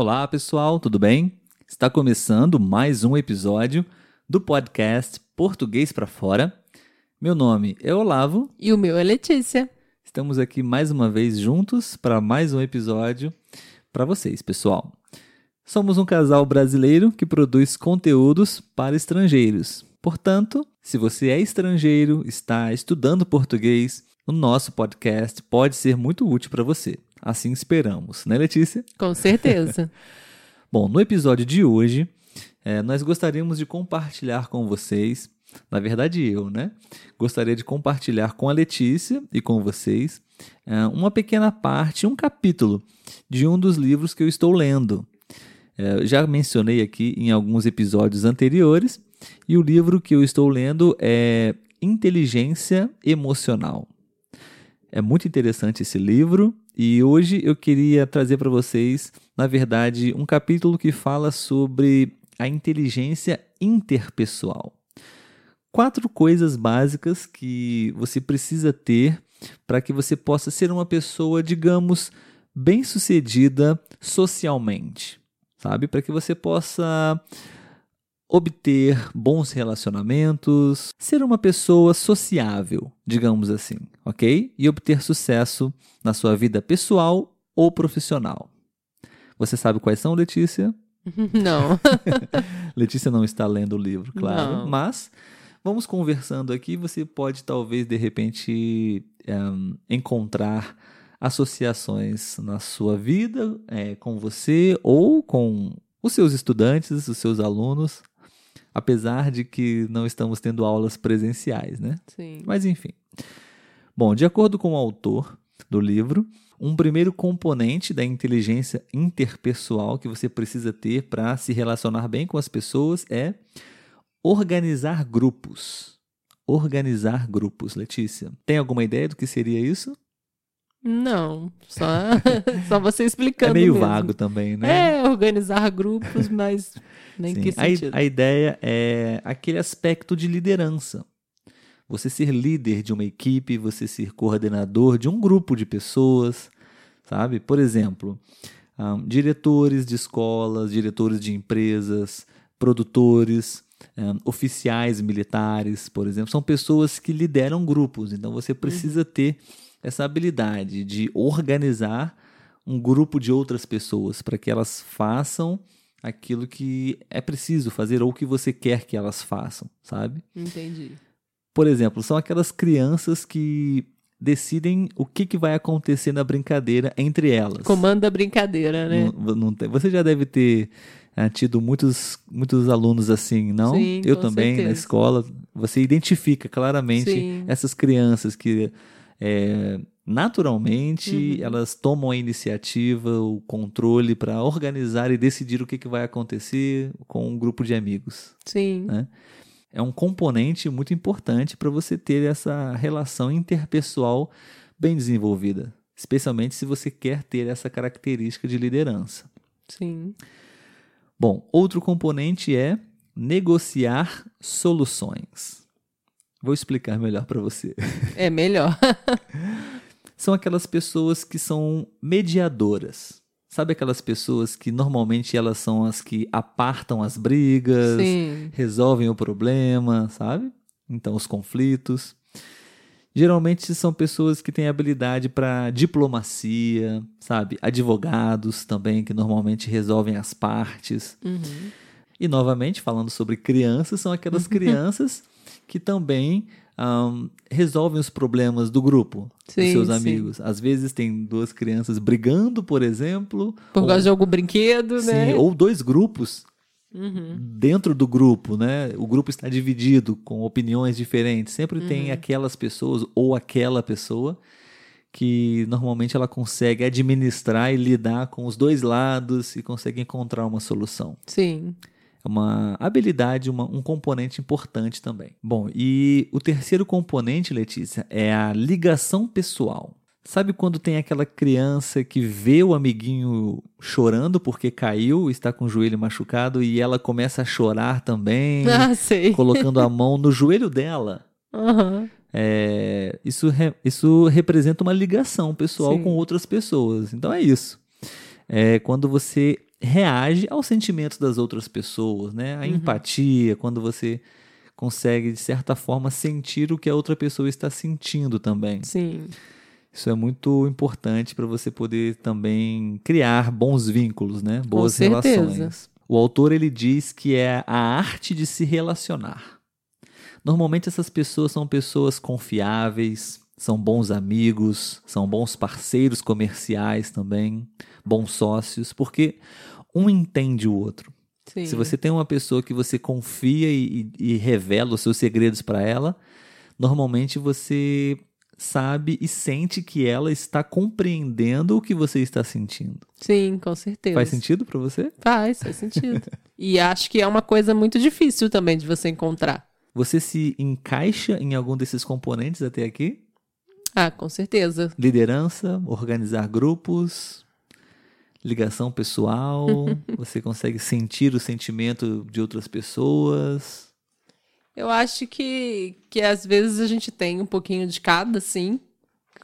Olá, pessoal, tudo bem? Está começando mais um episódio do podcast Português para Fora. Meu nome é Olavo. E o meu é Letícia. Estamos aqui mais uma vez juntos para mais um episódio para vocês, pessoal. Somos um casal brasileiro que produz conteúdos para estrangeiros. Portanto, se você é estrangeiro, está estudando português, o nosso podcast pode ser muito útil para você. Assim esperamos, né, Letícia? Com certeza. Bom, no episódio de hoje, é, nós gostaríamos de compartilhar com vocês, na verdade eu, né? Gostaria de compartilhar com a Letícia e com vocês é, uma pequena parte, um capítulo de um dos livros que eu estou lendo. É, já mencionei aqui em alguns episódios anteriores, e o livro que eu estou lendo é Inteligência Emocional. É muito interessante esse livro e hoje eu queria trazer para vocês, na verdade, um capítulo que fala sobre a inteligência interpessoal. Quatro coisas básicas que você precisa ter para que você possa ser uma pessoa, digamos, bem-sucedida socialmente, sabe? Para que você possa obter bons relacionamentos, ser uma pessoa sociável, digamos assim, ok? E obter sucesso na sua vida pessoal ou profissional. Você sabe quais são, Letícia? Não. Letícia não está lendo o livro, claro, Não. mas vamos conversando aqui. Você pode talvez de repente um, encontrar associações na sua vida é, com você ou com os seus estudantes, os seus alunos, apesar de que não estamos tendo aulas presenciais, né? Sim. Mas enfim. Bom, de acordo com o autor do livro, um primeiro componente da inteligência interpessoal que você precisa ter para se relacionar bem com as pessoas é organizar grupos. Organizar grupos, Letícia. Tem alguma ideia do que seria isso? Não, só, só você explicando. é meio mesmo. vago também, né? É, organizar grupos, mas nem Sim. que A sentido. A, ideia é aquele aspecto de liderança. Você ser líder de uma equipe, você ser coordenador de um grupo de pessoas, sabe? Por exemplo, ahn, diretores de escolas, diretores de empresas, produtores, ahn, oficiais militares, por exemplo, são pessoas que lideram grupos. Então você precisa ter essa habilidade de organizar um grupo de outras pessoas para que elas façam aquilo que é preciso fazer ou que você quer que elas façam, sabe? Entendi. Por exemplo, são aquelas crianças que decidem o que, que vai acontecer na brincadeira entre elas. Comanda a brincadeira, né? Não- não tem- você já deve ter ah, tido muitos, muitos alunos assim, não? Sim, Eu também, na certeza. escola. Você identifica claramente Sim. essas crianças que é, naturalmente Uhum. elas tomam a iniciativa, o controle para organizar e decidir o que, que vai acontecer com um grupo de amigos. Sim. né? É um componente muito importante para você ter essa relação interpessoal bem desenvolvida, especialmente se você quer ter essa característica de liderança. Sim. Bom, outro componente é negociar soluções. Vou explicar melhor para você. É melhor. São aquelas pessoas que são mediadoras. Sabe aquelas pessoas que normalmente elas são as que apartam as brigas, Sim. resolvem o problema, sabe? Então, os conflitos. Geralmente são pessoas que têm habilidade para diplomacia, sabe? Advogados também, que normalmente resolvem as partes. Uhum. E, novamente, falando sobre crianças, são aquelas crianças que também ahn, resolvem os problemas do grupo, dos Sim, seus sim. amigos. Às vezes tem duas crianças brigando, por exemplo. Por ou- causa de algum brinquedo, Sim, né? ou dois grupos Uhum. dentro do grupo, né? O grupo está dividido com opiniões diferentes. Sempre Uhum. tem aquelas pessoas ou aquela pessoa que normalmente ela consegue administrar e lidar com os dois lados e consegue encontrar uma solução. Sim. É uma habilidade, uma- um componente importante também. Bom, e o terceiro componente, Letícia, é a ligação pessoal. Sabe quando tem aquela criança que vê o amiguinho chorando porque caiu, está com o joelho machucado e ela começa a chorar também, Ah, sei. colocando a mão no joelho dela? Aham. É, isso, re- isso representa uma ligação pessoal Sim. com outras pessoas. Então é isso. É quando você reage aos sentimentos das outras pessoas, né? A empatia, quando você consegue, de certa forma, sentir o que a outra pessoa está sentindo também. Sim. Isso é muito importante para você poder também criar bons vínculos, né? Boas relações. O autor ele diz que é a arte de se relacionar. Normalmente essas pessoas são pessoas confiáveis, são bons amigos, são bons parceiros comerciais também, bons sócios, porque um entende o outro. Sim. Se você tem uma pessoa que você confia e, e- e revela os seus segredos para ela, normalmente você sabe e sente que ela está compreendendo o que você está sentindo. Sim, com certeza. Faz sentido para você? Faz, faz sentido. e acho que é uma coisa muito difícil também de você encontrar. Você se encaixa em algum desses componentes até aqui? Ah, com certeza. Liderança, organizar grupos, ligação pessoal, você consegue sentir o sentimento de outras pessoas. Eu acho que, que às vezes a gente tem um pouquinho de cada, sim.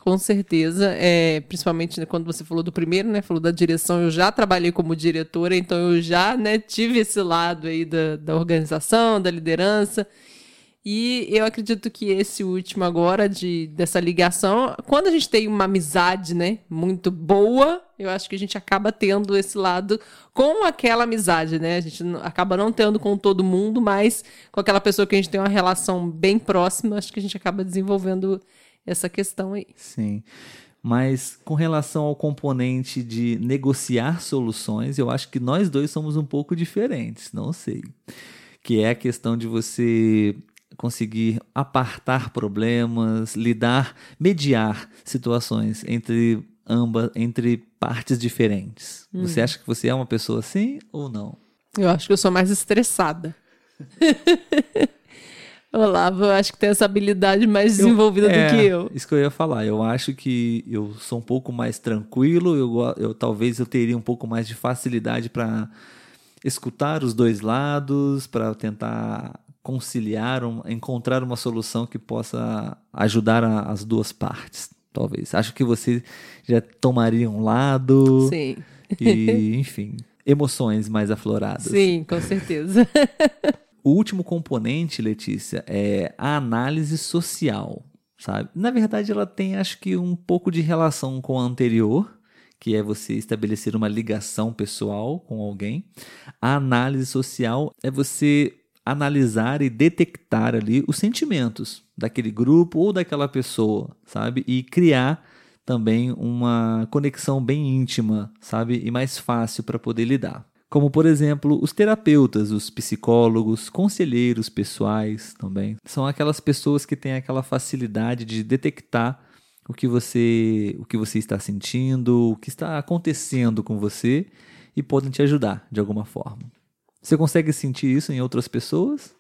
Com certeza. É, principalmente né, quando você falou do primeiro, né? Falou da direção, eu já trabalhei como diretora, então eu já né, tive esse lado aí da, da organização, da liderança. E eu acredito que esse último agora, de, dessa ligação, quando a gente tem uma amizade, né, muito boa, eu acho que a gente acaba tendo esse lado com aquela amizade, né? A gente acaba não tendo com todo mundo, mas com aquela pessoa que a gente tem uma relação bem próxima, acho que a gente acaba desenvolvendo essa questão aí. Sim. Mas com relação ao componente de negociar soluções, eu acho que nós dois somos um pouco diferentes, não sei. Que é a questão de você conseguir apartar problemas, lidar, mediar situações entre ambas, entre partes diferentes. Você acha que você é uma pessoa assim ou não? Eu acho que eu sou mais estressada. Olavo, eu acho que tem essa habilidade mais desenvolvida É, do que eu. Isso que eu ia falar. Eu acho que eu sou um pouco mais tranquilo. Eu, eu talvez eu teria um pouco mais de facilidade para escutar os dois lados, para tentar conciliar, um- encontrar uma solução que possa ajudar a- as duas partes. Talvez. Acho que você já tomaria um lado Sim, e, enfim, emoções mais afloradas. sim, com certeza. O último componente, Letícia, é a análise social, sabe? Na verdade, ela tem, acho que, um pouco de relação com a anterior, que é você estabelecer uma ligação pessoal com alguém. A análise social é você analisar e detectar ali os sentimentos daquele grupo ou daquela pessoa, sabe? E criar também uma conexão bem íntima, sabe? E mais fácil para poder lidar. Como, por exemplo, os terapeutas, os psicólogos, conselheiros pessoais também. São aquelas pessoas que têm aquela facilidade de detectar o que você, o que você está sentindo, o que está acontecendo com você e podem te ajudar de alguma forma. Você consegue sentir isso em outras pessoas?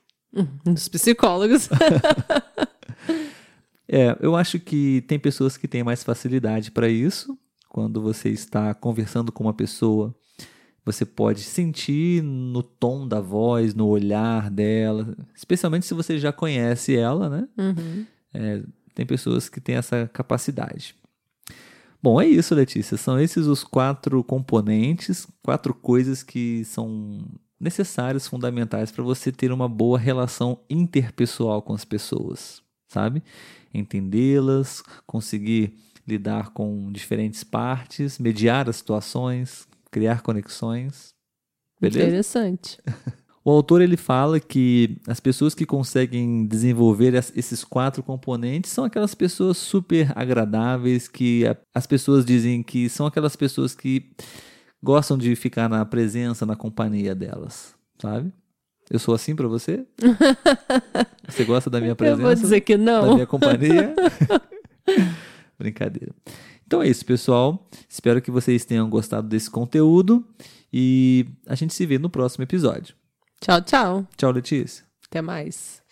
Dos psicólogos. É, eu acho que tem pessoas que têm mais facilidade para isso. Quando você está conversando com uma pessoa, você pode sentir no tom da voz, no olhar dela, especialmente se você já conhece ela, né? Uhum. É, tem pessoas que têm essa capacidade. Bom, é isso, Letícia. São esses os quatro componentes, quatro coisas que são necessárias, fundamentais para você ter uma boa relação interpessoal com as pessoas, sabe? Entendê-las, conseguir lidar com diferentes partes, mediar as situações, criar conexões. Beleza? Interessante. O autor ele fala que as pessoas que conseguem desenvolver es- esses quatro componentes são aquelas pessoas super agradáveis, que as pessoas dizem que são aquelas pessoas que gostam de ficar na presença, na companhia delas, sabe? Eu sou assim pra você? Você gosta da minha Eu presença? vou dizer que Da não. minha companhia? Brincadeira. Então é isso, pessoal. Espero que vocês tenham gostado desse conteúdo e a gente se vê no próximo episódio. Tchau, tchau. Tchau, Letícia. Até mais.